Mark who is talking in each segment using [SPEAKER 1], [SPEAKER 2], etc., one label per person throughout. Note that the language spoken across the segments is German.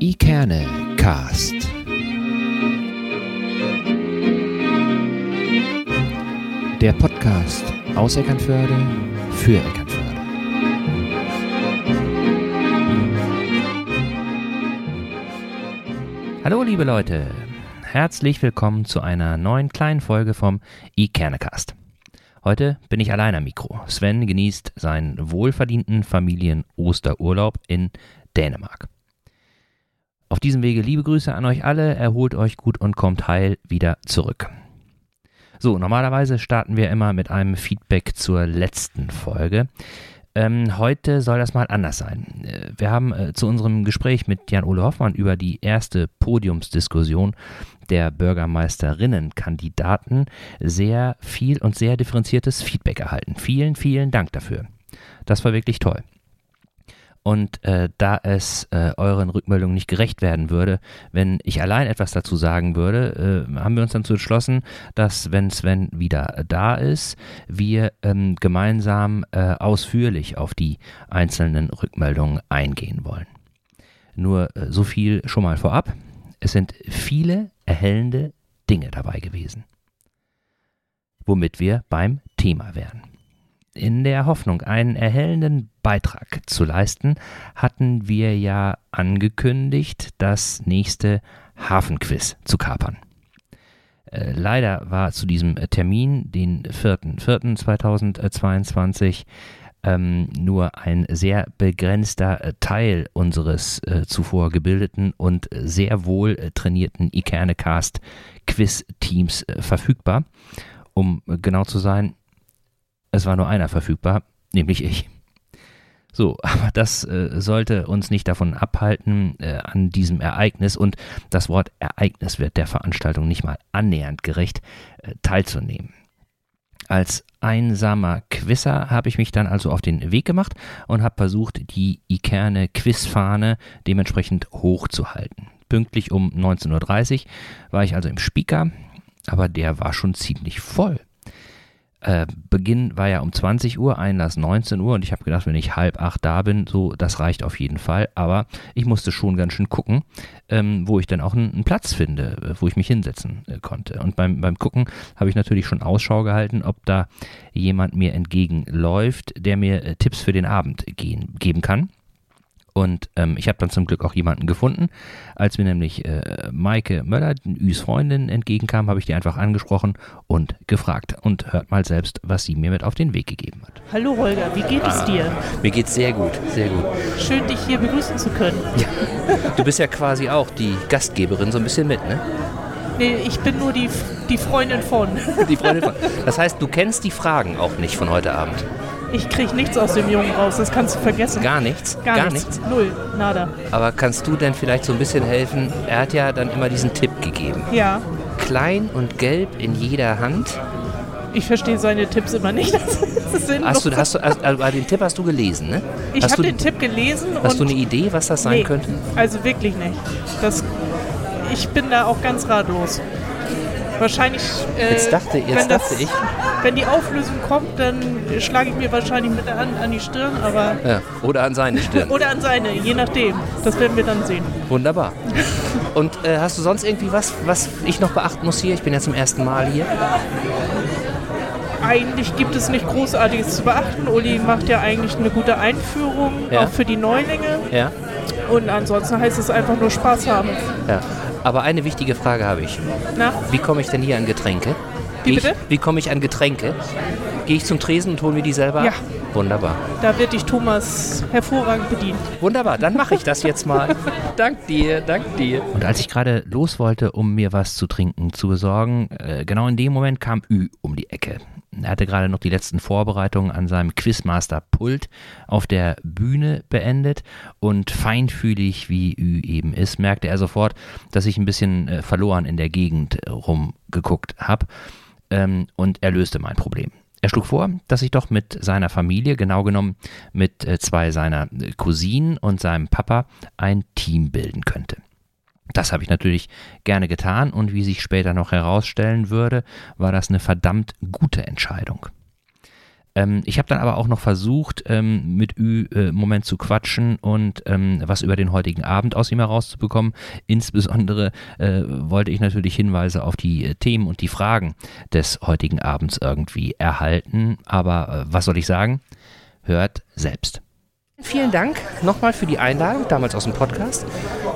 [SPEAKER 1] Ikerne Cast. Der Podcast aus Eckernförde für Eckernförde.
[SPEAKER 2] Hallo liebe Leute, herzlich willkommen zu einer neuen kleinen Folge vom Ikernecast. Heute bin ich allein am Mikro. Sven genießt seinen wohlverdienten Familien-Osterurlaub in Dänemark. Auf diesem Wege liebe Grüße an euch alle, erholt euch gut und kommt heil wieder zurück. So, normalerweise starten wir immer mit einem Feedback zur letzten Folge. Ähm, heute soll das mal anders sein. Äh, wir haben äh, zu unserem Gespräch mit Jan-Ole Hoffmann über die erste Podiumsdiskussion der Bürgermeisterinnenkandidaten sehr viel und sehr differenziertes Feedback erhalten. Vielen, vielen Dank dafür. Das war wirklich toll. Und äh, da es äh, euren Rückmeldungen nicht gerecht werden würde, wenn ich allein etwas dazu sagen würde, äh, haben wir uns dann zu entschlossen, dass, wenn Sven wieder da ist, wir ähm, gemeinsam äh, ausführlich auf die einzelnen Rückmeldungen eingehen wollen. Nur äh, so viel schon mal vorab. Es sind viele erhellende Dinge dabei gewesen. Womit wir beim Thema wären. In der Hoffnung, einen erhellenden Beitrag zu leisten, hatten wir ja angekündigt, das nächste Hafenquiz zu kapern. Äh, leider war zu diesem Termin, den 4.4.2022, ähm, nur ein sehr begrenzter äh, Teil unseres äh, zuvor gebildeten und sehr wohl äh, trainierten Ikernecast Quiz-Teams äh, verfügbar. Um genau zu sein, es war nur einer verfügbar, nämlich ich. So, aber das äh, sollte uns nicht davon abhalten, äh, an diesem Ereignis und das Wort Ereignis wird der Veranstaltung nicht mal annähernd gerecht, äh, teilzunehmen. Als einsamer Quizzer habe ich mich dann also auf den Weg gemacht und habe versucht, die Ikerne Quizfahne dementsprechend hochzuhalten. Pünktlich um 19.30 Uhr war ich also im Speaker, aber der war schon ziemlich voll. Äh, Beginn war ja um 20 Uhr, Einlass 19 Uhr und ich habe gedacht, wenn ich halb acht da bin, so, das reicht auf jeden Fall. Aber ich musste schon ganz schön gucken, ähm, wo ich dann auch einen, einen Platz finde, äh, wo ich mich hinsetzen äh, konnte. Und beim, beim Gucken habe ich natürlich schon Ausschau gehalten, ob da jemand mir entgegenläuft, der mir äh, Tipps für den Abend gehen, geben kann. Und ähm, ich habe dann zum Glück auch jemanden gefunden. Als mir nämlich äh, Maike Möller, Üs Freundin, entgegenkam, habe ich die einfach angesprochen und gefragt. Und hört mal selbst, was sie mir mit auf den Weg gegeben hat.
[SPEAKER 3] Hallo Holger, wie geht es dir?
[SPEAKER 2] Mir geht's sehr gut, sehr gut.
[SPEAKER 3] Schön, dich hier begrüßen zu können.
[SPEAKER 2] Du bist ja quasi auch die Gastgeberin so ein bisschen mit, ne?
[SPEAKER 3] Nee, ich bin nur die, die Freundin von.
[SPEAKER 2] Die Freundin von. Das heißt, du kennst die Fragen auch nicht von heute Abend.
[SPEAKER 3] Ich krieg nichts aus dem Jungen raus, das kannst du vergessen.
[SPEAKER 2] Gar nichts?
[SPEAKER 3] Gar, nichts. Null, nada.
[SPEAKER 2] Aber kannst du denn vielleicht so ein bisschen helfen? Er hat ja dann immer diesen Tipp gegeben.
[SPEAKER 3] Ja,
[SPEAKER 2] Klein und gelb in jeder Hand.
[SPEAKER 3] ich verstehe seine Tipps immer nicht. Das ist sinnlos.
[SPEAKER 2] Hast du, hast du, hast, also den Tipp hast du gelesen, ne?
[SPEAKER 3] ich habe den Tipp gelesen
[SPEAKER 2] Hast du eine Idee, was das sein
[SPEAKER 3] nee,
[SPEAKER 2] könnte?
[SPEAKER 3] also wirklich nicht. Das, ich bin da auch ganz ratlos. Wahrscheinlich, äh,
[SPEAKER 2] Jetzt dachte- jetzt
[SPEAKER 3] wenn, das,
[SPEAKER 2] dachte ich-
[SPEAKER 3] wenn die Auflösung kommt, dann schlage ich mir wahrscheinlich mit der Hand an die Stirn, aber
[SPEAKER 2] Ja. Oder an seine Stirn.
[SPEAKER 3] oder an seine, je nachdem. Das werden wir dann sehen.
[SPEAKER 2] Wunderbar. Und äh, hast du sonst irgendwie was, was ich noch beachten muss hier? Ich bin ja zum ersten Mal hier.
[SPEAKER 3] Eigentlich gibt es nicht Großartiges zu beachten. Uli macht ja eigentlich eine gute Einführung,
[SPEAKER 2] Ja.
[SPEAKER 3] auch für die Neulinge.
[SPEAKER 2] Ja.
[SPEAKER 3] Und ansonsten heißt es einfach nur Spaß haben.
[SPEAKER 2] ja. Aber eine wichtige Frage habe ich.
[SPEAKER 3] Na,
[SPEAKER 2] Wie komme ich denn hier an Getränke?
[SPEAKER 3] Wie bitte?
[SPEAKER 2] wie komme ich an Getränke? Gehe ich zum Tresen und hole mir die selber
[SPEAKER 3] Ja.
[SPEAKER 2] Wunderbar.
[SPEAKER 3] da wird dich Thomas hervorragend bedient.
[SPEAKER 2] Wunderbar, dann mache ich das jetzt mal. dank dir, dank dir. Und als ich gerade los wollte, um mir was zu trinken zu besorgen, äh, genau in dem Moment kam Ü um die Ecke. Er hatte gerade noch die letzten Vorbereitungen an seinem Quizmaster-Pult auf der Bühne beendet und feinfühlig wie Ü eben ist, merkte er sofort, dass ich ein bisschen äh, verloren in der Gegend rumgeguckt habe ähm, und er löste mein Problem. Er schlug vor, dass ich doch mit seiner Familie, genau genommen mit äh, zwei seiner äh, Cousinen und seinem Papa, ein Team bilden könnte. Das habe ich natürlich gerne getan und wie sich später noch herausstellen würde, war das eine verdammt gute Entscheidung. Ähm, ich habe dann aber auch noch versucht, ähm, mit Ü äh, Moment zu quatschen und ähm, was über den heutigen Abend aus ihm herauszubekommen. Insbesondere äh, wollte ich natürlich Hinweise auf die äh, Themen und die Fragen des heutigen Abends irgendwie erhalten. Aber äh, was soll ich sagen? Hört selbst. Vielen Dank nochmal für die Einladung, damals aus dem Podcast.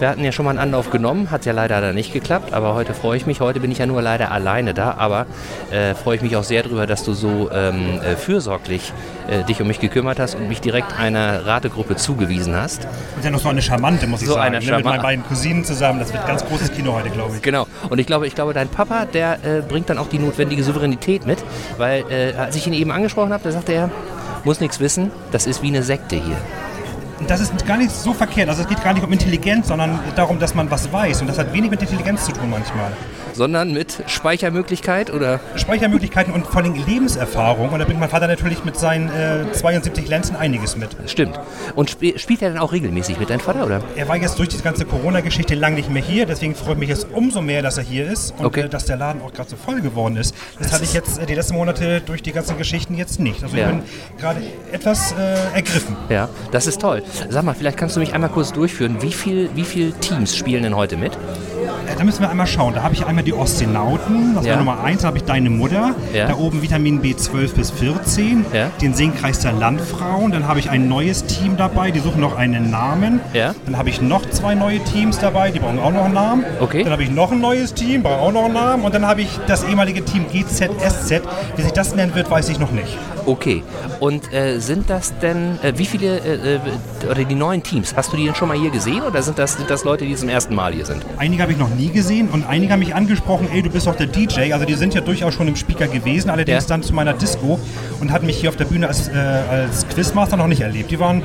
[SPEAKER 2] Wir hatten ja schon mal einen Anlauf genommen, hat ja leider da nicht geklappt, aber heute freue ich mich. Heute bin ich ja nur leider alleine da, aber äh, freue ich mich auch sehr darüber, dass du so ähm, äh, fürsorglich äh, dich um mich gekümmert hast und mich direkt einer Rategruppe zugewiesen hast.
[SPEAKER 4] Und ja noch so eine charmante, muss ich
[SPEAKER 2] So
[SPEAKER 4] sagen.
[SPEAKER 2] eine
[SPEAKER 4] ne? Mit meinen beiden Cousinen zusammen. Das wird ganz großes Kino heute, glaube ich.
[SPEAKER 2] Genau. Und ich glaube, ich glaube, dein Papa, der äh, bringt dann auch die notwendige Souveränität mit, weil äh, als ich ihn eben angesprochen habe, da sagte er, muss nichts wissen, das ist wie eine Sekte hier.
[SPEAKER 4] Das ist gar nicht so verkehrt. Also es geht gar nicht um Intelligenz, sondern darum, dass man was weiß. Und das hat wenig mit Intelligenz zu tun manchmal.
[SPEAKER 2] Sondern mit Speichermöglichkeit oder
[SPEAKER 4] Speichermöglichkeiten und vor allem Lebenserfahrung. Und da bringt mein Vater natürlich mit seinen äh, 72 Lenzen einiges mit.
[SPEAKER 2] Stimmt. Und sp spielt er dann auch regelmäßig mit deinem Vater, oder?
[SPEAKER 4] Er war jetzt durch diese ganze Corona-Geschichte lang nicht mehr hier. Deswegen freut mich jetzt umso mehr, dass er hier ist. Und
[SPEAKER 2] Okay.
[SPEAKER 4] äh, dass der Laden auch gerade so voll geworden ist. Das, hatte ich jetzt äh, die letzten Monate durch die ganzen Geschichten jetzt nicht. Also
[SPEAKER 2] Ja.
[SPEAKER 4] ich bin gerade etwas äh, ergriffen.
[SPEAKER 2] Ja, das ist toll. Sag mal, vielleicht kannst du mich einmal kurz durchführen. Wie viel, wie viel Teams spielen denn heute mit?
[SPEAKER 4] Äh, Da müssen wir einmal schauen. Da habe ich einmal die Ostinauten, das
[SPEAKER 2] Ja.
[SPEAKER 4] war Nummer 1, da habe ich Deine Mutter.
[SPEAKER 2] Ja.
[SPEAKER 4] Da oben Vitamin B12 bis 14.
[SPEAKER 2] Ja.
[SPEAKER 4] Den Singkreis der Landfrauen. Dann habe ich ein neues Team dabei, die suchen noch einen Namen. Dann habe ich noch zwei neue Teams dabei, die brauchen auch noch einen Namen.
[SPEAKER 2] Okay.
[SPEAKER 4] Dann habe ich noch ein neues Team, braucht auch noch einen Namen. Und dann habe ich das ehemalige Team GZSZ. Wie sich das nennen wird, weiß ich noch nicht.
[SPEAKER 2] Okay. Und äh, sind das denn, äh, wie viele, äh, äh, oder die neuen Teams, hast du die denn schon mal hier gesehen oder sind das, sind das Leute, die zum ersten Mal hier sind?
[SPEAKER 4] Einige habe ich noch nie gesehen und einige haben mich angesprochen, ey, du bist doch der DJ. Also die sind ja durchaus schon im Speaker gewesen, allerdings
[SPEAKER 2] Ja.
[SPEAKER 4] dann zu meiner Disco und hatten mich hier auf der Bühne als, äh, als Quizmaster noch nicht erlebt. Die waren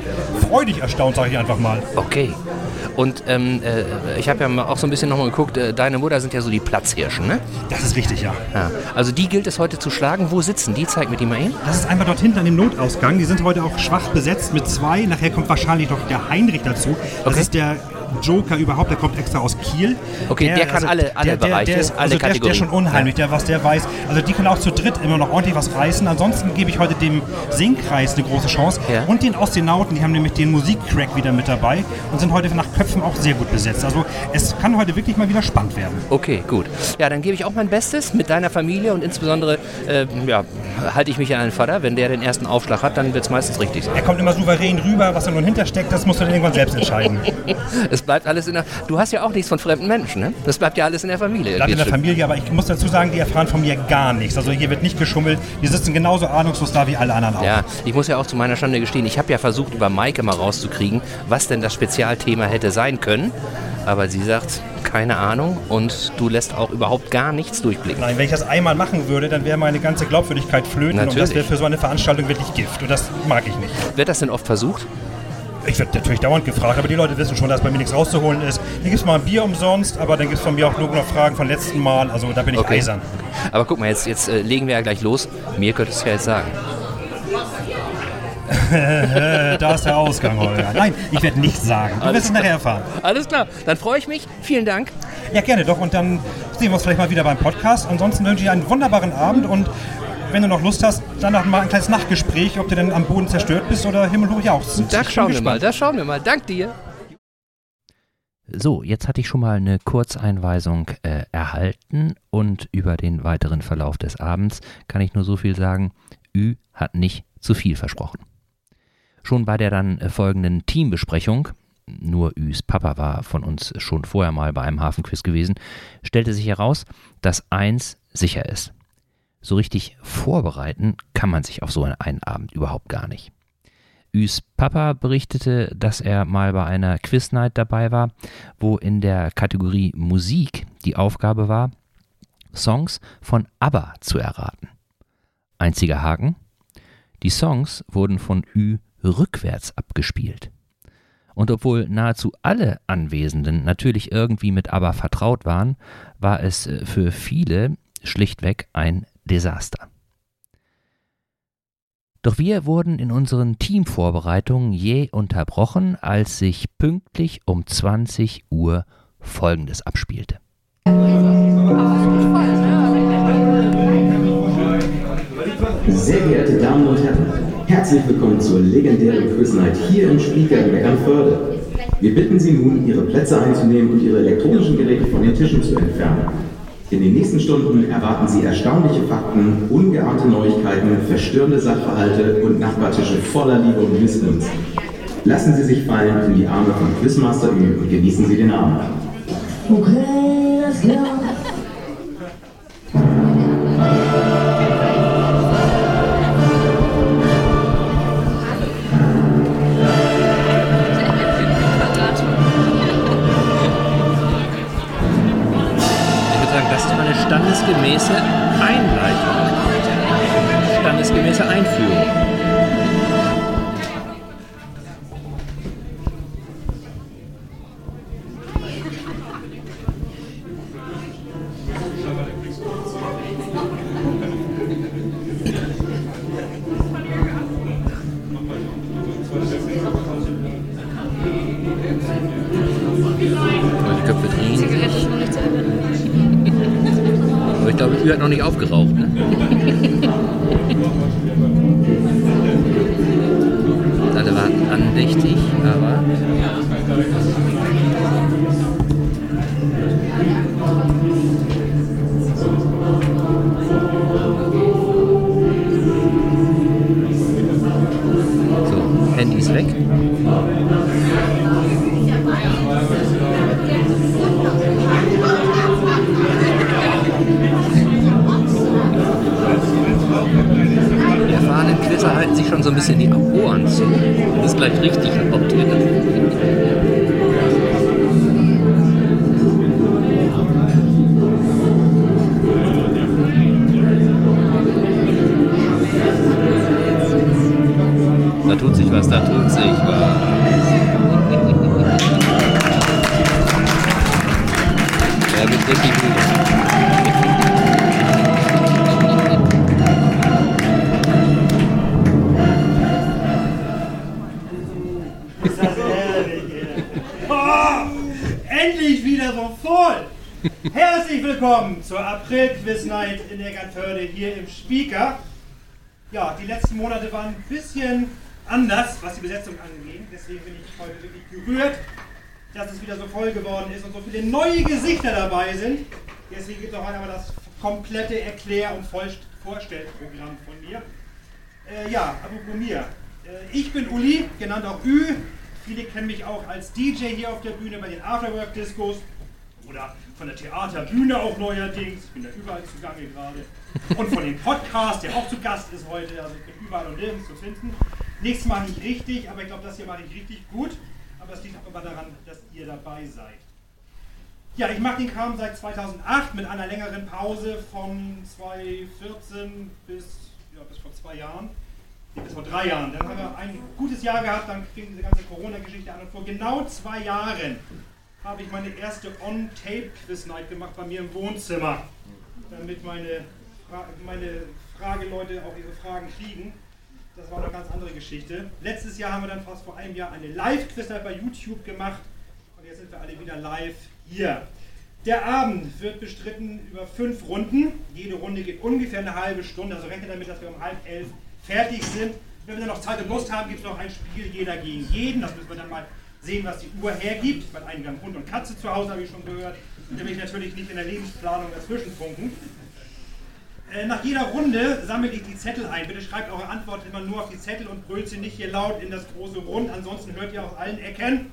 [SPEAKER 4] freudig erstaunt, sage ich einfach mal.
[SPEAKER 2] Okay. Und ähm, äh, ich habe ja auch so ein bisschen nochmal geguckt, äh, deine Mutter sind ja so die Platzhirschen, ne?
[SPEAKER 4] Das ist richtig, ja.
[SPEAKER 2] Ja. Also die gilt es heute zu schlagen. Wo sitzen die? Zeig mir die mal hin.
[SPEAKER 4] Das ist einfach dort hinten an dem Notausgang. Die sind heute auch schwach besetzt mit zwei. Nachher kommt wahrscheinlich noch der Heinrich dazu. Das
[SPEAKER 2] Okay.
[SPEAKER 4] ist der Joker überhaupt, der kommt extra aus Kiel.
[SPEAKER 2] Okay, der kann alle- alle
[SPEAKER 4] der, der,
[SPEAKER 2] Bereiche,
[SPEAKER 4] der, ist-
[SPEAKER 2] alle
[SPEAKER 4] also der, der ist
[SPEAKER 2] Kategorien.
[SPEAKER 4] schon unheimlich, der was der weiß. Also die können auch zu dritt immer noch ordentlich was reißen. Ansonsten gebe ich heute dem Singkreis eine große Chance.
[SPEAKER 2] Ja.
[SPEAKER 4] Und den Ostinauten, die haben nämlich den Musikcrack wieder mit dabei und sind heute nach Köpfen auch sehr gut besetzt. Also es kann heute wirklich mal wieder spannend werden.
[SPEAKER 2] Okay, gut. Ja, dann gebe ich auch mein Bestes mit deiner Familie und insbesondere äh, ja, halte ich mich an deinen Vater. Wenn der den ersten Aufschlag hat, dann wird es meistens richtig sein.
[SPEAKER 4] Er kommt immer souverän rüber, was da nun hintersteckt, das musst du dann irgendwann selbst entscheiden.
[SPEAKER 2] Es bleibt alles in der. Du hast ja auch nichts von fremden Menschen, ne? Das bleibt ja alles in der Familie.
[SPEAKER 4] Bleibt in der. Familie, aber ich muss dazu sagen, die erfahren von mir gar nichts. Also hier wird nicht geschummelt. Die sitzen genauso ahnungslos da wie alle anderen auch.
[SPEAKER 2] Ja, ich muss ja auch zu meiner Schande gestehen, ich habe ja versucht, über Maike mal rauszukriegen, was denn das Spezialthema hätte sein können. Aber sie sagt, keine Ahnung und du lässt auch überhaupt gar nichts durchblicken.
[SPEAKER 4] Nein, wenn ich das einmal machen würde, dann wäre meine ganze Glaubwürdigkeit flöten und das
[SPEAKER 2] Natürlich.
[SPEAKER 4] wäre für so eine Veranstaltung wirklich Gift. Und das mag ich nicht.
[SPEAKER 2] Wird das denn oft versucht?
[SPEAKER 4] Ich werde natürlich dauernd gefragt, aber die Leute wissen schon, dass bei mir nichts rauszuholen ist. Dann gibt es mal ein Bier umsonst, aber dann gibt es von mir auch nur noch Fragen von letzten Mal. Also da bin ich
[SPEAKER 2] Okay.
[SPEAKER 4] eisern.
[SPEAKER 2] Aber guck mal, jetzt, jetzt äh, legen wir ja gleich los. Mir könntest du ja jetzt sagen.
[SPEAKER 4] Da ist der Ausgang, Holger. Nein, ich werde nichts sagen. Du wirst es nachher erfahren.
[SPEAKER 2] Alles klar, dann freue ich mich. Vielen Dank.
[SPEAKER 4] Ja, gerne doch. Und dann sehen wir uns vielleicht mal wieder beim Podcast. Ansonsten wünsche ich einen wunderbaren Abend und wenn du noch Lust hast, danach mal ein kleines Nachtgespräch, ob du denn am Boden zerstört bist oder himmelhoch jauchzend.
[SPEAKER 2] Da schauen wir mal, da schauen wir mal. Dank dir. So, jetzt hatte ich schon mal eine Kurzeinweisung äh, erhalten und über den weiteren Verlauf des Abends kann ich nur so viel sagen, Ü hat nicht zu viel versprochen. Schon bei der dann äh, folgenden Teambesprechung, nur Üs Papa war von uns schon vorher mal bei einem Hafenquiz gewesen, stellte sich heraus, dass eins sicher ist. So richtig vorbereiten kann man sich auf so einen Abend überhaupt gar nicht. Üs Papa berichtete, dass er mal bei einer Quiznight dabei war, wo in der Kategorie Musik die Aufgabe war, Songs von ABBA zu erraten. Einziger Haken, die Songs wurden von Ü rückwärts abgespielt. Und obwohl nahezu alle Anwesenden natürlich irgendwie mit ABBA vertraut waren, war es äh, für viele schlichtweg ein Desaster. Doch wir wurden in unseren Teamvorbereitungen je unterbrochen, als sich pünktlich um 20 Uhr Folgendes abspielte.
[SPEAKER 5] Sehr geehrte Damen und Herren, Herzlich willkommen zur legendären Quiznight hier im Spieker in Beckernförde. Wir bitten Sie nun, Ihre Plätze einzunehmen und Ihre elektronischen Geräte von den Tischen zu entfernen. In den nächsten Stunden erwarten Sie erstaunliche Fakten, ungeahnte Neuigkeiten, verstörende Sachverhalte und Nachbartische voller Liebe und Missgunst. Lassen Sie sich fallen in die Arme von Quizmaster Ü und genießen Sie den Abend.
[SPEAKER 6] Okay, let's go.
[SPEAKER 2] Standesgemäße Einleitung. Standesgemäße Einführung. Handy ist weg. Die erfahrenen Quizzer halten sich schon so ein bisschen die Ohren zu. Das ist gleich richtig optiert. Was, da tut sich was. Er wird richtig
[SPEAKER 4] ey. Oh, endlich wieder so voll! Herzlich willkommen zur April-Quiz-Night in Eckernförde hier im Speaker. Ja, die letzten Monate waren ein bisschen anders, Besetzung angeht. Deswegen bin ich heute wirklich gerührt, dass es wieder so voll geworden ist und so viele neue Gesichter dabei sind. Deswegen gibt es auch einmal das komplette Erklär- und Vorstellprogramm von mir. Äh, ja, apropos mir. Äh, ich bin Uli, genannt auch Ü. Viele kennen mich auch als DJ hier auf der Bühne bei den Afterwork-Discos oder von der Theaterbühne auch neuerdings. Ich bin da überall zugange gerade. Und von dem Podcast, der auch zu Gast ist heute. Also ich bin überall und nirgends zu finden. Nichts mache ich richtig, aber ich glaube, das hier mache ich richtig gut. Aber es liegt auch immer daran, dass ihr dabei seid. Ja, ich mache den Kram seit 2008 mit einer längeren Pause von 2014 bis, ja, bis vor zwei Jahren. Nee, bis vor drei Jahren. Dann haben wir ein gutes Jahr gehabt, dann fing diese ganze Corona-Geschichte an. Und vor genau zwei Jahren habe ich meine erste On-Tape-Quiz-Night gemacht bei mir im Wohnzimmer. Damit meine, Fra meine Frageleute auch ihre Fragen kriegen. Das war eine ganz andere Geschichte. Letztes Jahr haben wir dann fast vor einem Jahr eine Live-Quiz-Night bei YouTube gemacht. Und jetzt sind wir alle wieder live hier. Der Abend wird bestritten über fünf Runden. Jede Runde geht ungefähr eine halbe Stunde. Also rechnet damit, dass wir um halb elf fertig sind. Wenn wir dann noch Zeit und Lust haben, gibt es noch ein Spiel jeder gegen jeden. Das müssen wir dann mal sehen, was die Uhr hergibt. Weil einige Hund und Katze zu Hause, habe ich schon gehört. Und will ich natürlich nicht in der Lebensplanung dazwischen funken. Äh, Nach jeder Runde sammle ich die Zettel ein. Bitte schreibt eure Antwort immer nur auf die Zettel und brüllt sie nicht hier laut in das große Rund. Ansonsten hört ihr aus allen Ecken.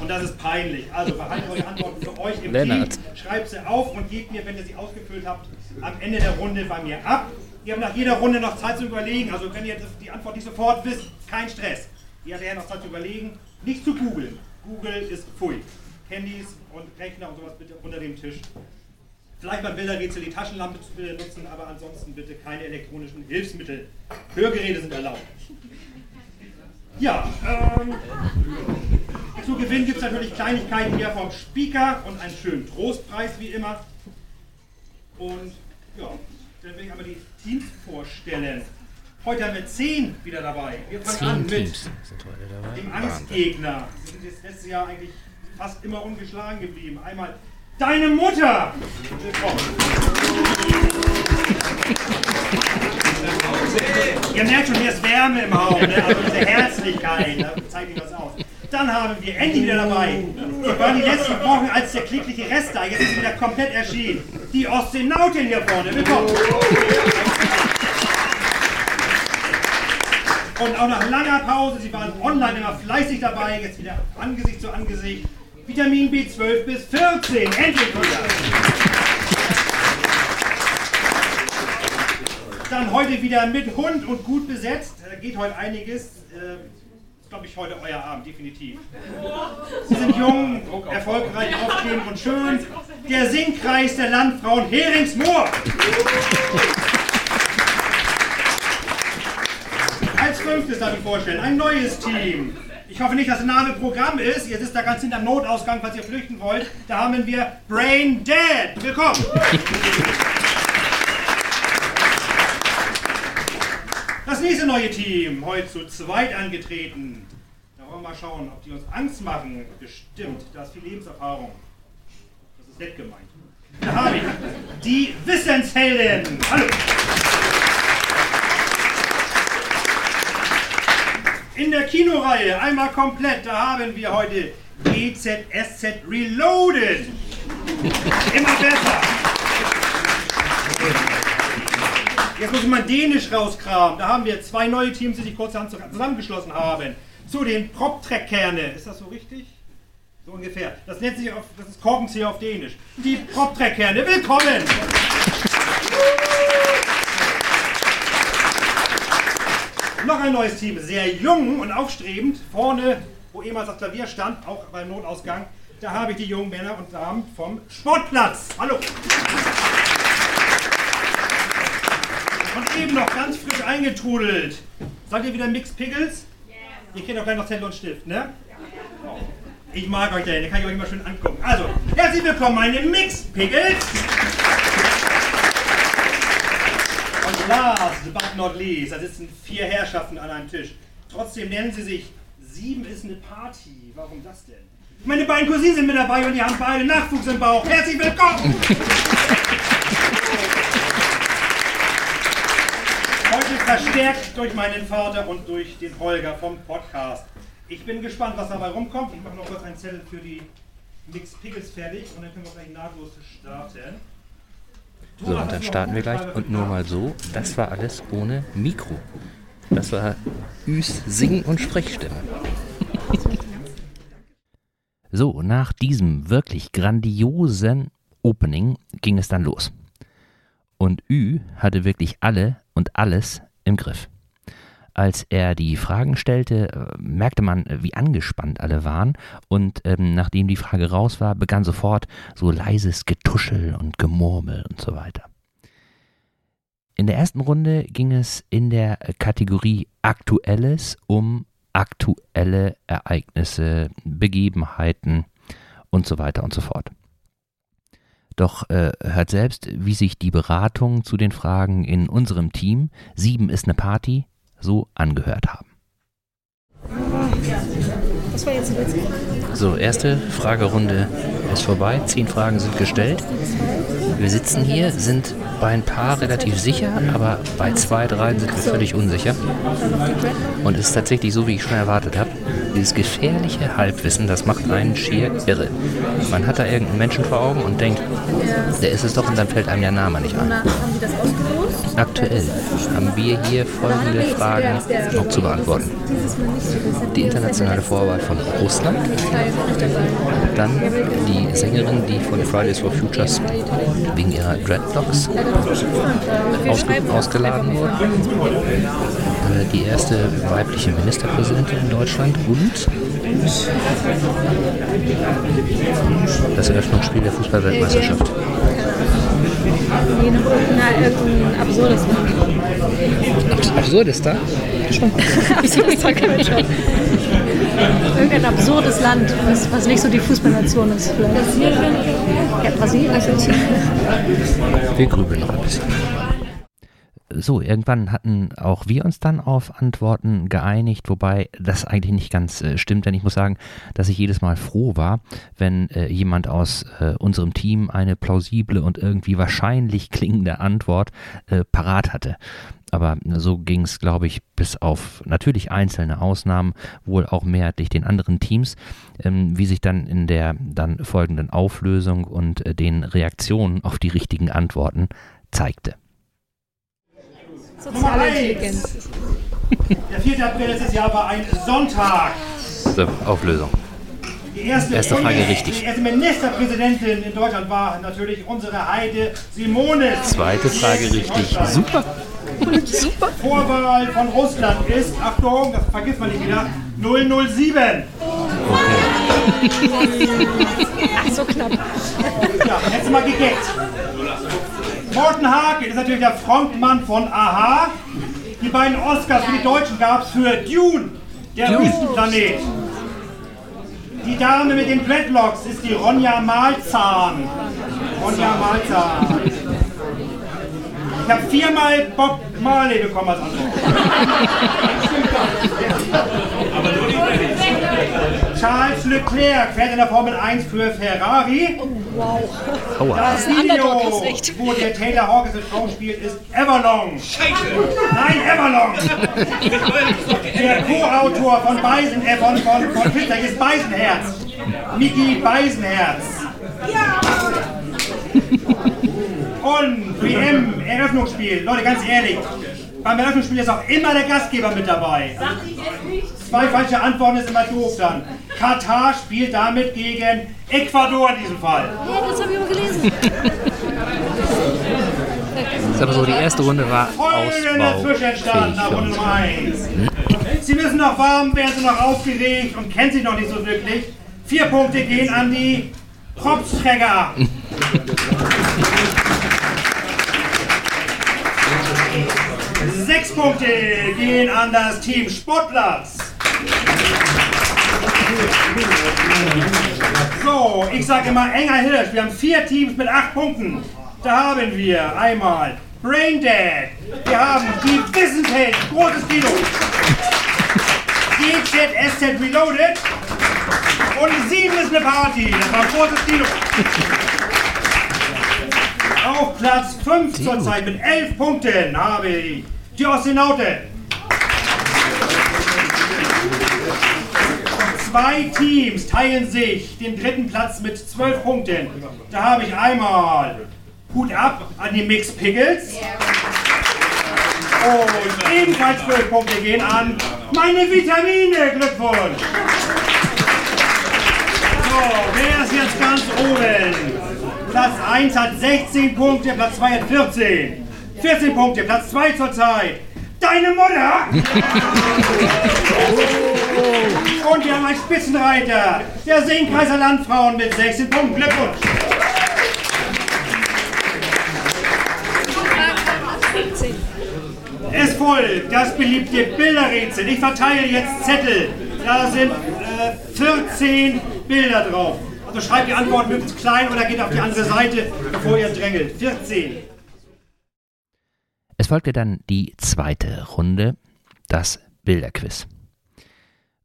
[SPEAKER 4] Und das ist peinlich. Also behaltet eure Antworten für euch im
[SPEAKER 2] Lennart.
[SPEAKER 4] Team. Schreibt sie auf und gebt mir, wenn ihr sie ausgefüllt habt, am Ende der Runde bei mir ab. Ihr habt nach jeder Runde noch Zeit zu überlegen. Also wenn ihr die Antwort nicht sofort wisst, kein Stress. Ihr habt ja noch Zeit zu überlegen. Nicht zu googeln. Google ist pfui. Handys und Rechner und sowas bitte unter dem Tisch. Vielleicht beim Bilderrätsel die Taschenlampe zu benutzen, aber ansonsten bitte keine elektronischen Hilfsmittel. Hörgeräte sind erlaubt. Ja, ähm, zu gewinnen gibt es natürlich Kleinigkeiten hier vom Speaker und einen schönen Trostpreis wie immer. Und ja, dann will ich einmal die Teams vorstellen. Heute haben wir zehn wieder dabei. Wir fangen an
[SPEAKER 2] Zehn
[SPEAKER 4] mit
[SPEAKER 2] Teams sind heute dabei.
[SPEAKER 4] dem Angstgegner. Sie sind jetzt letztes Jahr eigentlich fast immer ungeschlagen geblieben. Einmal deine Mutter! Ihr merkt schon, hier ist Wärme im Raum, ne? also diese Herzlichkeit, da zeigt euch was aus. Dann haben wir endlich wieder dabei. Die waren die letzten Wochen als der klägliche Rest da, jetzt ist wieder komplett erschienen. Die Ostsenautin hier vorne, willkommen. Und auch nach langer Pause, sie waren online immer fleißig dabei, jetzt wieder Angesicht zu Angesicht. Vitamin B12 bis 14, endlich wieder. Dann heute wieder mit Hund und gut besetzt. Da geht heute einiges. Äh, ist, glaube ich, heute euer Abend, definitiv. Sie sind jung, erfolgreich, aufstrebend und schön. Der Singkreis der Landfrauen Heringsmoor. Als fünftes darf ich vorstellen, ein neues Team. Ich hoffe nicht, dass der Name Programm ist. Ihr sitzt da ganz hinterm Notausgang, falls ihr flüchten wollt. Da haben wir Brain Dead. Willkommen. Das nächste neue Team, heute zu zweit angetreten. Da wollen wir mal schauen, ob die uns Angst machen. Bestimmt, da ist viel Lebenserfahrung. Das ist nett gemeint. Da habe ich die Wissenshelden. Hallo. In der Kinoreihe einmal komplett, da haben wir heute GZSZ Reloaded. Immer besser. Jetzt muss ich mal Dänisch rauskramen. Da haben wir zwei neue Teams, die sich kurzerhand zusammengeschlossen haben. Zu den Proptrekkerne. Ist das so richtig? So ungefähr. Das nennt sich auf, das ist Korkenzieher auf Dänisch. Die Proptrekkerne. Willkommen! Noch ein neues Team, sehr jung und aufstrebend. Vorne, wo ehemals das Klavier stand, auch beim Notausgang, da habe ich die jungen Männer und Damen vom Sportplatz. Hallo! Und eben noch ganz frisch eingetrudelt. Seid ihr wieder Mixed Pickles? Ihr kennt doch gleich noch Zettel und Stift, ne? Ich mag euch denn, den kann ich euch mal schön angucken. Also, herzlich willkommen, meine Mixed Pickles! Und last but not least, da sitzen vier Herrschaften an einem Tisch. Trotzdem nennen sie sich Sieben ist eine Party. Warum das denn? Meine beiden Cousinen sind mit dabei und die haben beide Nachwuchs im Bauch. Herzlich willkommen! Heute verstärkt durch meinen Vater und durch den Holger vom Podcast. Ich bin gespannt, was dabei rumkommt. Ich mache noch kurz einen Zettel für die Mixed Pickles fertig und dann können wir gleich nahtlos starten.
[SPEAKER 2] So, und dann starten wir gleich. Und nur mal so, das war alles ohne Mikro. Das war Üs Sing- und Sprechstimme. So, nach diesem wirklich grandiosen Opening ging es dann los. Und Ü hatte wirklich alle und alles im Griff. Als er die Fragen stellte, äh, merkte man, äh, wie angespannt alle waren. Und ähm, nachdem die Frage raus war, begann sofort so leises Getuschel und Gemurmel und so weiter. In der ersten Runde ging es in der Kategorie Aktuelles um aktuelle Ereignisse, Begebenheiten und so weiter und so fort. Doch äh, hört selbst, wie sich die Beratung zu den Fragen in unserem Team Sieben ist eine Party so angehört haben.
[SPEAKER 7] Was war jetzt?
[SPEAKER 2] So, erste Fragerunde ist vorbei. Zehn Fragen sind gestellt. Wir sitzen hier, sind bei ein paar relativ sicher, aber bei zwei, drei sind wir völlig unsicher. Und es ist tatsächlich so, wie ich schon erwartet habe. Dieses gefährliche Halbwissen, das macht einen schier irre. Man hat da irgendeinen Menschen vor Augen und denkt, der ist es doch und dann fällt einem der Name nicht ein.
[SPEAKER 7] Haben die das ausgelost?
[SPEAKER 2] Aktuell haben wir hier folgende Fragen noch zu beantworten. Die internationale Vorwahl von Russland, dann die Sängerin, die von Fridays for Futures wegen ihrer Dreadlocks ausge ausgeladen wurde, äh, die erste weibliche Ministerpräsidentin in Deutschland und das Eröffnungsspiel der Fußballweltmeisterschaft.
[SPEAKER 7] Nee, noch irgendein, irgendein absurdes
[SPEAKER 2] Abs absurd ist da?
[SPEAKER 7] Absurdes Land kann man schon. Irgendein absurdes Land, was, was nicht so die Fußballnation ist. Vielleicht. Brasilien? Ja, Brasilien.
[SPEAKER 2] Wir grübeln noch ein bisschen. So, irgendwann hatten auch wir uns dann auf Antworten geeinigt, wobei das eigentlich nicht ganz äh, stimmt, denn ich muss sagen, dass ich jedes Mal froh war, wenn äh, jemand aus äh, unserem Team eine plausible und irgendwie wahrscheinlich klingende Antwort äh, parat hatte. Aber so ging es, glaube ich, bis auf natürlich einzelne Ausnahmen, wohl auch mehrheitlich den anderen Teams, ähm, wie sich dann in der dann folgenden Auflösung und äh, den Reaktionen auf die richtigen Antworten zeigte.
[SPEAKER 7] Soziale Intelligenz.
[SPEAKER 4] Der 4. April letztes Jahr war ein Sonntag.
[SPEAKER 2] So, Auflösung.
[SPEAKER 4] Die erste,
[SPEAKER 2] Erste Frage richtig.
[SPEAKER 4] Die erste Ministerpräsidentin in Deutschland war natürlich unsere Heide Simonis.
[SPEAKER 2] Zweite Frage richtig. Super.
[SPEAKER 4] Vorwahl von Russland ist, Achtung, das vergisst man nicht wieder, 007.
[SPEAKER 7] Ach, so knapp.
[SPEAKER 4] Ja, du mal gegeckt. Morten Hake ist natürlich der Frontmann von Aha. Die beiden Oscars für die Deutschen gab es für Dune, der Wüstenplanet. Die Dame mit den Dreadlocks ist die Ronja Malzahn. Ronja Malzahn. Ich habe viermal Bob Marley bekommen als Antwort. Charles Leclerc fährt in der Formel 1 für Ferrari.
[SPEAKER 2] Aua.
[SPEAKER 4] Das
[SPEAKER 7] ein Underdog,
[SPEAKER 4] Video,
[SPEAKER 7] recht.
[SPEAKER 4] wo der Taylor Hawkins eine Frau spielt, ist Everlong. Nein, Everlong. Der Co-Autor von Beisen, äh, von, von, von Pizza ist Beisenherz. Miki Beisenherz. Und WM, Eröffnungsspiel. Leute, ganz ehrlich, beim Eröffnungsspiel ist auch immer der Gastgeber mit dabei. Zwei falsche Antworten ist immer doof dann. Katar spielt damit gegen Ecuador in diesem Fall.
[SPEAKER 7] Ja, das habe ich aber gelesen.
[SPEAKER 2] Ist aber so, die erste Runde war
[SPEAKER 4] Folgender Fisch entstanden nach Runde
[SPEAKER 2] Ausbau.
[SPEAKER 4] Nummer 1. Sie müssen noch warm, werden Sie noch aufgeregt und kennen sich noch nicht so wirklich. Vier Punkte gehen an die Propsträger. Sechs Punkte gehen an das Team Sportplatz. So, ich sage immer enger Hirsch. Wir haben vier Teams mit acht Punkten. Da haben wir einmal Braindead. Wir haben die Wissenshelden. Großes Kino. GZSZ Reloaded. Und sieben ist eine Party. Das war ein großes Kino. Auf Platz 5 zurzeit mit 11 Punkten habe ich die Ostinauten. Zwei Teams teilen sich den dritten Platz mit 12 Punkten. Da habe ich einmal Hut ab an die Mix Pickles. Und ebenfalls 12 Punkte gehen an meine Vitamine. Glückwunsch! So, wer ist jetzt ganz oben? Platz 1 hat 16 Punkte, Platz 2 hat 14. 14 Punkte, Platz 2 zurzeit. Deine Mutter! Und wir haben einen Spitzenreiter, der Seenkreiser Landfrauen mit 16 Punkten. Glückwunsch! Es folgt das beliebte Bilderrätsel. Ich verteile jetzt Zettel. Da sind äh, 14 Bilder drauf. Also schreibt die Antwort möglichst klein oder geht auf die andere Seite, bevor ihr drängelt. 14.
[SPEAKER 2] Es folgte dann die zweite Runde, das Bilderquiz.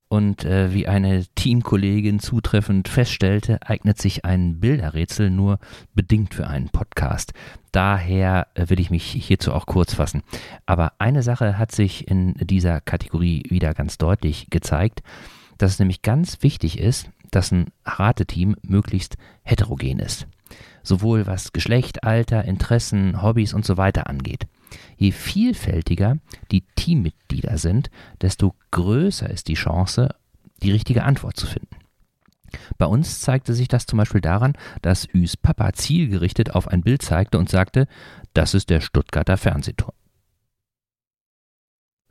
[SPEAKER 2] Und äh, wie eine Teamkollegin zutreffend feststellte, eignet sich ein Bilderrätsel nur bedingt für einen Podcast. Daher äh, will ich mich hierzu auch kurz fassen. Aber eine Sache hat sich in dieser Kategorie wieder ganz deutlich gezeigt, dass es nämlich ganz wichtig ist, dass ein Rateteam möglichst heterogen ist. Sowohl was Geschlecht, Alter, Interessen, Hobbys und so weiter angeht. Je vielfältiger die Teammitglieder sind, desto größer ist die Chance, die richtige Antwort zu finden. Bei uns zeigte sich das zum Beispiel daran, dass Üs Papa zielgerichtet auf ein Bild zeigte und sagte, das ist der Stuttgarter Fernsehturm.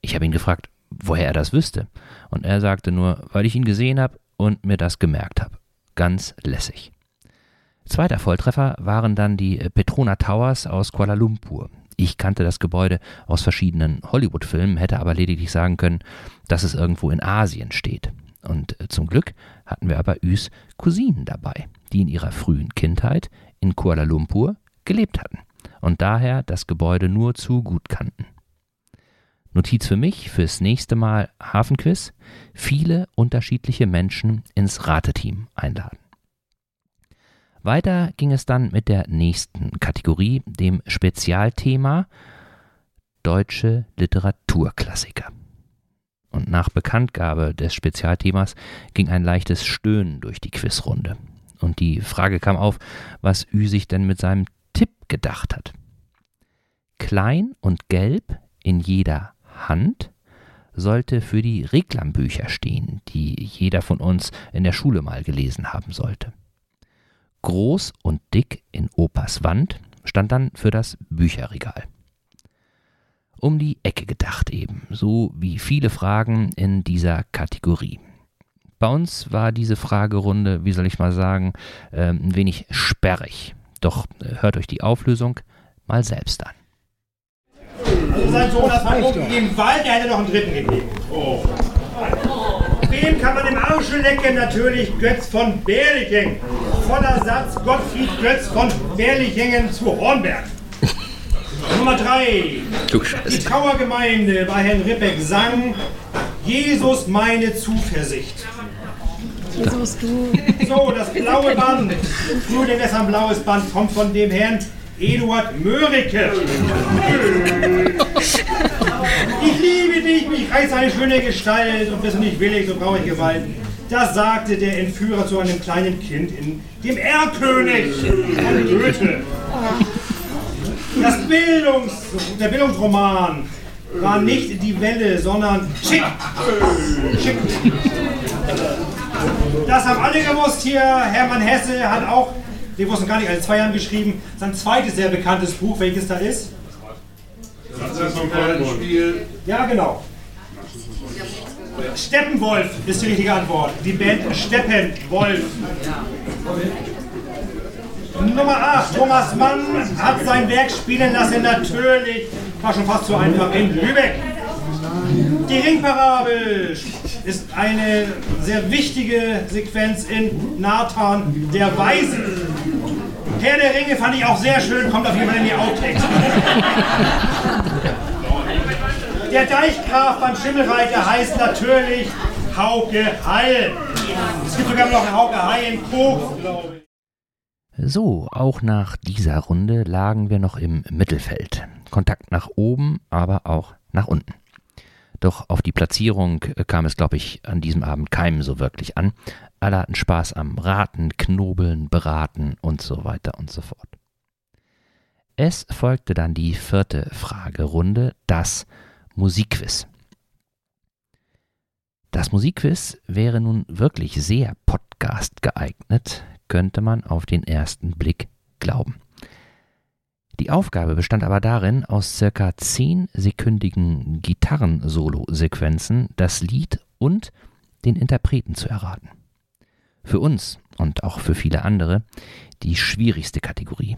[SPEAKER 2] Ich habe ihn gefragt, woher er das wüsste. Und er sagte nur, weil ich ihn gesehen habe und mir das gemerkt habe. Ganz lässig. Zweiter Volltreffer waren dann die Petrona Towers aus Kuala Lumpur. Ich kannte das Gebäude aus verschiedenen Hollywood-Filmen, hätte aber lediglich sagen können, dass es irgendwo in Asien steht. Und äh, zum Glück hatten wir aber Üs Cousinen dabei, die in ihrer frühen Kindheit in Kuala Lumpur gelebt hatten. und daher das Gebäude nur zu gut kannten. Notiz für mich fürs nächste Mal Hafenquiz, viele unterschiedliche Menschen ins Rateteam einladen. Weiter ging es dann mit der nächsten Kategorie, dem Spezialthema Deutsche Literaturklassiker. Und nach Bekanntgabe des Spezialthemas ging ein leichtes Stöhnen durch die Quizrunde. Und die Frage kam auf, was Ü sich denn mit seinem Tipp gedacht hat. Klein und gelb in jeder Hand sollte für die Reklambücher stehen, die jeder von uns in der Schule mal gelesen haben sollte. Groß und dick in Opas Wand stand dann für das Bücherregal. Um die Ecke gedacht eben, so wie viele Fragen in dieser Kategorie. Bei uns war diese Fragerunde, wie soll ich mal sagen, äh, ein wenig sperrig. Doch äh, hört euch die Auflösung mal selbst an.
[SPEAKER 4] Also sein Sohn hat mal gegeben, weil der hätte noch einen dritten gegeben. Oh. Wem kann man im Arsche lecken? Natürlich Götz von Berlichingen. Voller Satz Gottfried Götz von Berlichingen zu Hornberg. Nummer 3. Die Trauergemeinde bei Herrn Rippeck sang Jesus meine Zuversicht.
[SPEAKER 7] Jesus, du.
[SPEAKER 4] So, das blaue Band, nur denn das ein blaues Band, kommt von dem Herrn Eduard Mörike. Ich liebe dich, mich reizt eine schöne Gestalt und bist nicht willig, so brauche ich Gewalt. Das sagte der Entführer zu einem kleinen Kind in dem Erlkönig von Goethe. Das Bildungs, der Bildungsroman war nicht die Welle, sondern schick. Schick. Das haben alle gewusst hier. Hermann Hesse hat auch, wir wussten gar nicht, alle zwei Jahren geschrieben, sein zweites sehr bekanntes Buch, welches da ist. Ja, genau. Steppenwolf ist die richtige Antwort. Die Band Steppenwolf. Nummer 8. Thomas Mann hat sein Werk spielen lassen, natürlich. War schon fast zu einfach in Lübeck. Die Ringparabel ist eine sehr wichtige Sequenz in Nathan der Weisen. Herr der Ringe fand ich auch sehr schön, kommt auf jeden Fall in die Outtakes. Der Deichgraf beim Schimmelreiter heißt natürlich Hauke Heil. Es gibt sogar noch einen Hauke Heil in Koks, glaube ich.
[SPEAKER 2] So, auch nach dieser Runde lagen wir noch im Mittelfeld. Kontakt nach oben, aber auch nach unten. Doch auf die Platzierung kam es, glaube ich, an diesem Abend keinem so wirklich an. Alle hatten Spaß am Raten, Knobeln, Beraten und so weiter und so fort. Es folgte dann die vierte Fragerunde, das Musikquiz. Das Musikquiz wäre nun wirklich sehr Podcast geeignet, könnte man auf den ersten Blick glauben. Die Aufgabe bestand aber darin, aus circa 10-sekündigen Gitarrensolo-Sequenzen das Lied und den Interpreten zu erraten. Für uns und auch für viele andere die schwierigste Kategorie.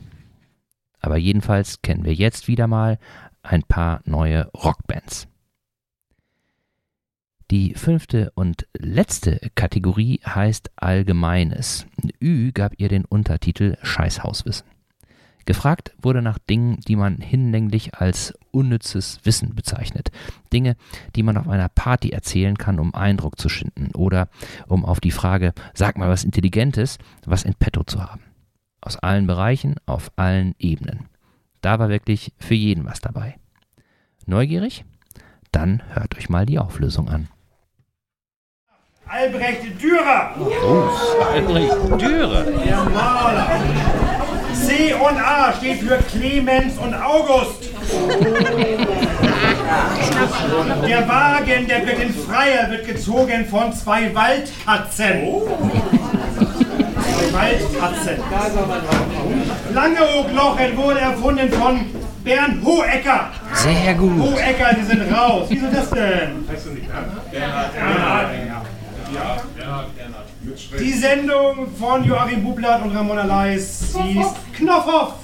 [SPEAKER 2] Aber jedenfalls kennen wir jetzt wieder mal ein paar neue Rockbands. Die fünfte und letzte Kategorie heißt Allgemeines. Ü gab ihr den Untertitel Scheißhauswissen. Gefragt wurde nach Dingen, die man hinlänglich als unnützes Wissen bezeichnet. Dinge, die man auf einer Party erzählen kann, um Eindruck zu schinden oder um auf die Frage, sag mal was Intelligentes, was in petto zu haben. Aus allen Bereichen, auf allen Ebenen. Da war wirklich für jeden was dabei. Neugierig? Dann hört euch mal die Auflösung an.
[SPEAKER 4] Albrecht Dürer.
[SPEAKER 2] Oh, Albrecht Dürer.
[SPEAKER 4] Der Maler. C und A steht für Clemens und August. Der Wagen, der wird in Freier, wird gezogen von zwei Waldkatzen. Zwei Waldkatzen. Langeooglochen wurde erfunden von Bernd Hohecker.
[SPEAKER 2] Sehr gut.
[SPEAKER 4] Hohecker, die sind raus. Wieso das denn? Bernhard. Die Sendung von Joachim Bublatt und Ramona Leis hieß Knopfhoff.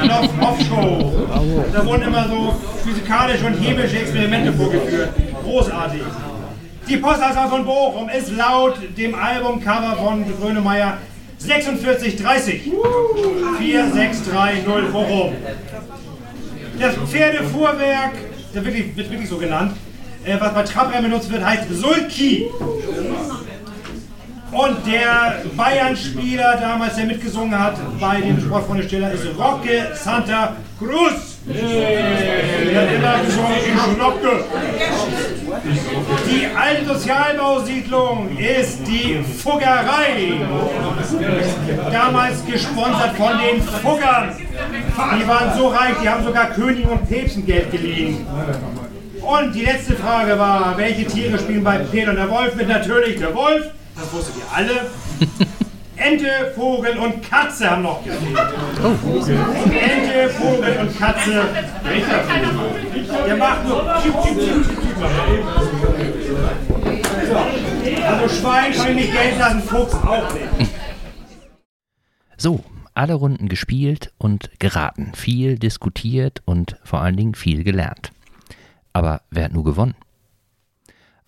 [SPEAKER 4] Knopfhoff Show. Da wurden immer so physikalische und chemische Experimente vorgeführt. Großartig. Die Postleitzahl von Bochum ist laut dem Albumcover von Grönemeyer 46, 30. 4, 6, 3, 0 Bochum. Das Pferdefuhrwerk, das wird wirklich so genannt, äh, was bei Trabrennen benutzt wird, heißt Sulki. Und der Bayern-Spieler damals, der mitgesungen hat bei dem Sportfreunde ist Roque Santa Cruz. Der hat immer gesungen, ich Schnocke. Die alte Sozialbausiedlung ist die Fuggerei. Damals gesponsert von den Fuggern. Die waren so reich, die haben sogar Königen und Päpsten Geld geliehen. Und die letzte Frage war, welche Tiere spielen bei Peter und der Wolf mit? Natürlich der Wolf, das wusstet ihr alle. Ente, Vogel und Katze haben noch gefehlt. Ente, Vogel und Katze. Welcher Vogel? Der macht nur. Tschiep, tschiep, tschiep, so. Also Schwein kann ich nicht gelten lassen, Fuchs auch nicht.
[SPEAKER 2] So, alle Runden gespielt und geraten, viel diskutiert und vor allen Dingen viel gelernt. Aber wer hat nur gewonnen?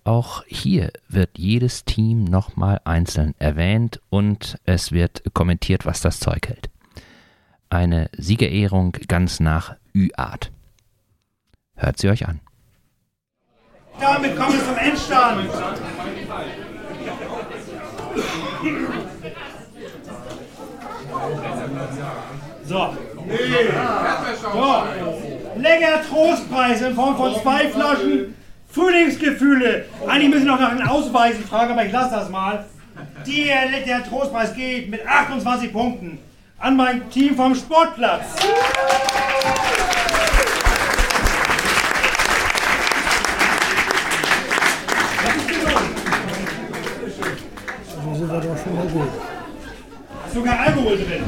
[SPEAKER 2] Auch hier wird jedes Team nochmal einzeln erwähnt und es wird kommentiert, was das Zeug hält. Eine Siegerehrung ganz nach Ü-Art. Hört sie euch an.
[SPEAKER 4] Damit kommen wir zum Endstand. So. So. Länger Trostpreis in Form von zwei Flaschen Frühlingsgefühle. Eigentlich müssen wir noch nach den Ausweisen fragen, aber ich lasse das mal. Der, der Trostpreis geht mit 28 Punkten an mein Team vom Sportplatz.
[SPEAKER 8] So sind wir doch schon mal gut.
[SPEAKER 4] Sogar Alkohol drin.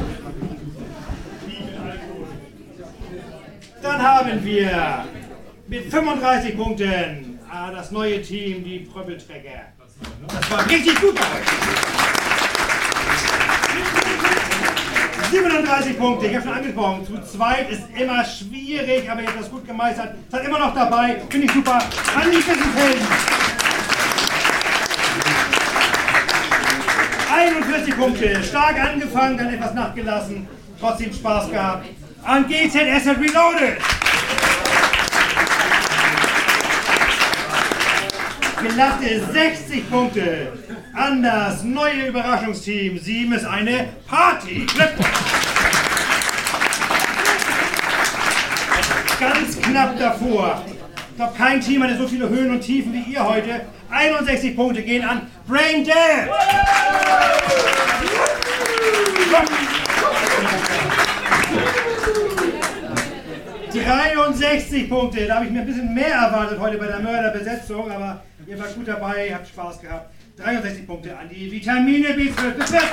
[SPEAKER 4] Dann haben wir mit 35 Punkten ah, das neue Team, die Pröppelträger. Das war richtig gut bei euch. 37 Punkte, ich habe schon angesprochen. Zu zweit ist immer schwierig, aber ihr habt das gut gemeistert. Seid immer noch dabei, finde ich super. An die Helden. 41 Punkte, stark angefangen, dann etwas nachgelassen, trotzdem Spaß gehabt. An GZS Reloaded. Glatte 60 Punkte. An das neue Überraschungsteam. 7 ist eine Party. Ganz knapp davor. Ich glaube, kein Team hatte so viele Höhen und Tiefen wie ihr heute. 61 Punkte gehen an Brain Dead. 63 Punkte, da habe ich mir ein bisschen mehr erwartet heute bei der Mörderbesetzung, aber ihr wart gut dabei, habt Spaß gehabt. 63 Punkte an die Vitamine B12 bis 14.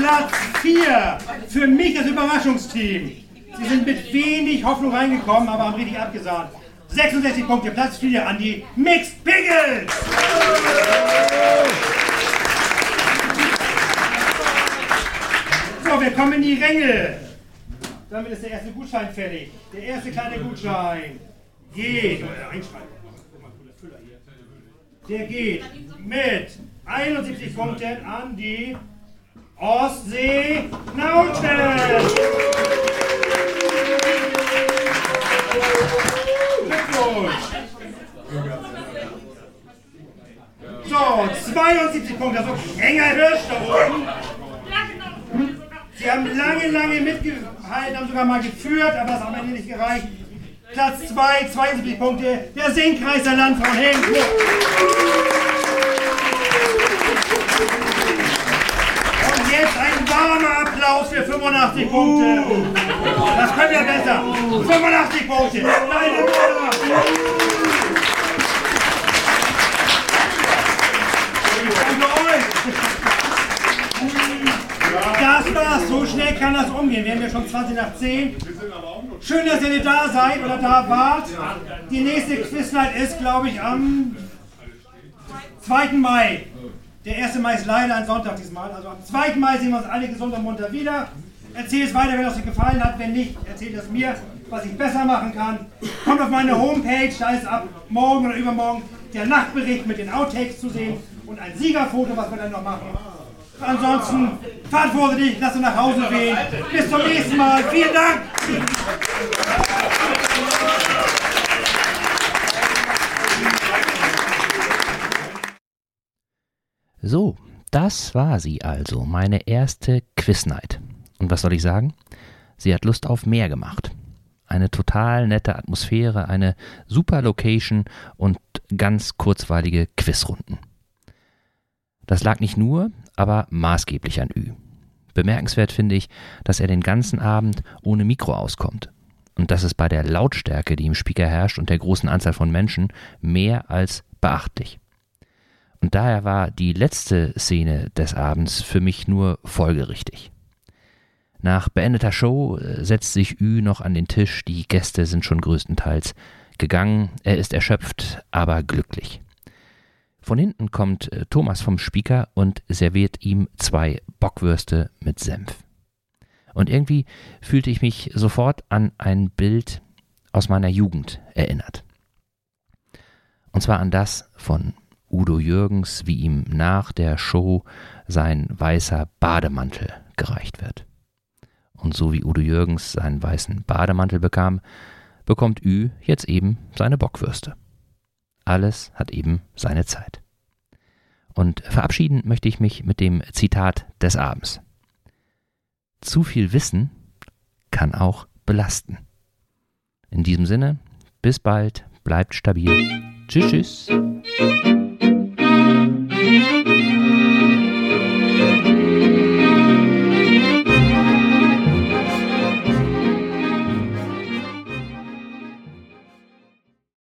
[SPEAKER 4] Platz 4 für mich das Überraschungsteam. Sie sind mit wenig Hoffnung reingekommen, aber haben richtig abgesagt. 66 Punkte, Platz 4 an die Mixed Pickles. So, wir kommen in die Ränge. Damit ist der erste Gutschein fertig. Der erste kleine Gutschein geht. Der geht mit 71 Punkten an die Ostsee. Glückwunsch. So, 72 Punkte, also enger Hirsch da oben. Sie haben lange, lange mitgehalten, haben sogar mal geführt, aber es hat am Ende nicht gereicht. Platz 2, 72 Punkte, der Singkreiser Landfrau Henk. Und jetzt ein warmer Applaus für 85 Punkte. Das können wir besser. 85 Punkte. Meine Mutter. Danke euch. Das war's, so schnell kann das umgehen. Wir haben ja schon 20 nach 10. Schön, dass ihr da seid oder da wart. Die nächste Quiznight ist, glaube ich, am 2. Mai. Der 1. Mai ist leider ein Sonntag diesmal. Also am 2. Mai sehen wir uns alle gesund und munter wieder. Erzähl es weiter, wenn es euch gefallen hat. Wenn nicht, erzählt es mir, was ich besser machen kann. Kommt auf meine Homepage, da ist ab morgen oder übermorgen der Nachtbericht mit den Outtakes zu sehen. und ein Siegerfoto, was wir dann noch machen. Ansonsten, fahrt vorsichtig, lasst uns nach Hause gehen. Bis zum nächsten Mal. Vielen Dank.
[SPEAKER 2] So, das war sie also, meine erste Quiznight. Und was soll ich sagen? Sie hat Lust auf mehr gemacht. Eine total nette Atmosphäre, eine super Location und ganz kurzweilige Quizrunden. Das lag nicht nur, aber maßgeblich an Ü. Bemerkenswert finde ich, dass er den ganzen Abend ohne Mikro auskommt. Und das ist bei der Lautstärke, die im Speaker herrscht und der großen Anzahl von Menschen, mehr als beachtlich. Und daher war die letzte Szene des Abends für mich nur folgerichtig. Nach beendeter Show äh, setzt sich Ü noch an den Tisch, die Gäste sind schon größtenteils gegangen, er ist erschöpft, aber glücklich. Von hinten kommt äh, Thomas vom Speaker und serviert ihm zwei Bockwürste mit Senf. Und irgendwie fühlte ich mich sofort an ein Bild aus meiner Jugend erinnert. Und zwar an das von Udo Jürgens, wie ihm nach der Show sein weißer Bademantel gereicht wird. Und so wie Udo Jürgens seinen weißen Bademantel bekam, bekommt Ü jetzt eben seine Bockwürste. Alles hat eben seine Zeit. Und verabschieden möchte ich mich mit dem Zitat des Abends. Zu viel Wissen kann auch belasten. In diesem Sinne, bis bald, bleibt stabil. Tschüss, tschüss.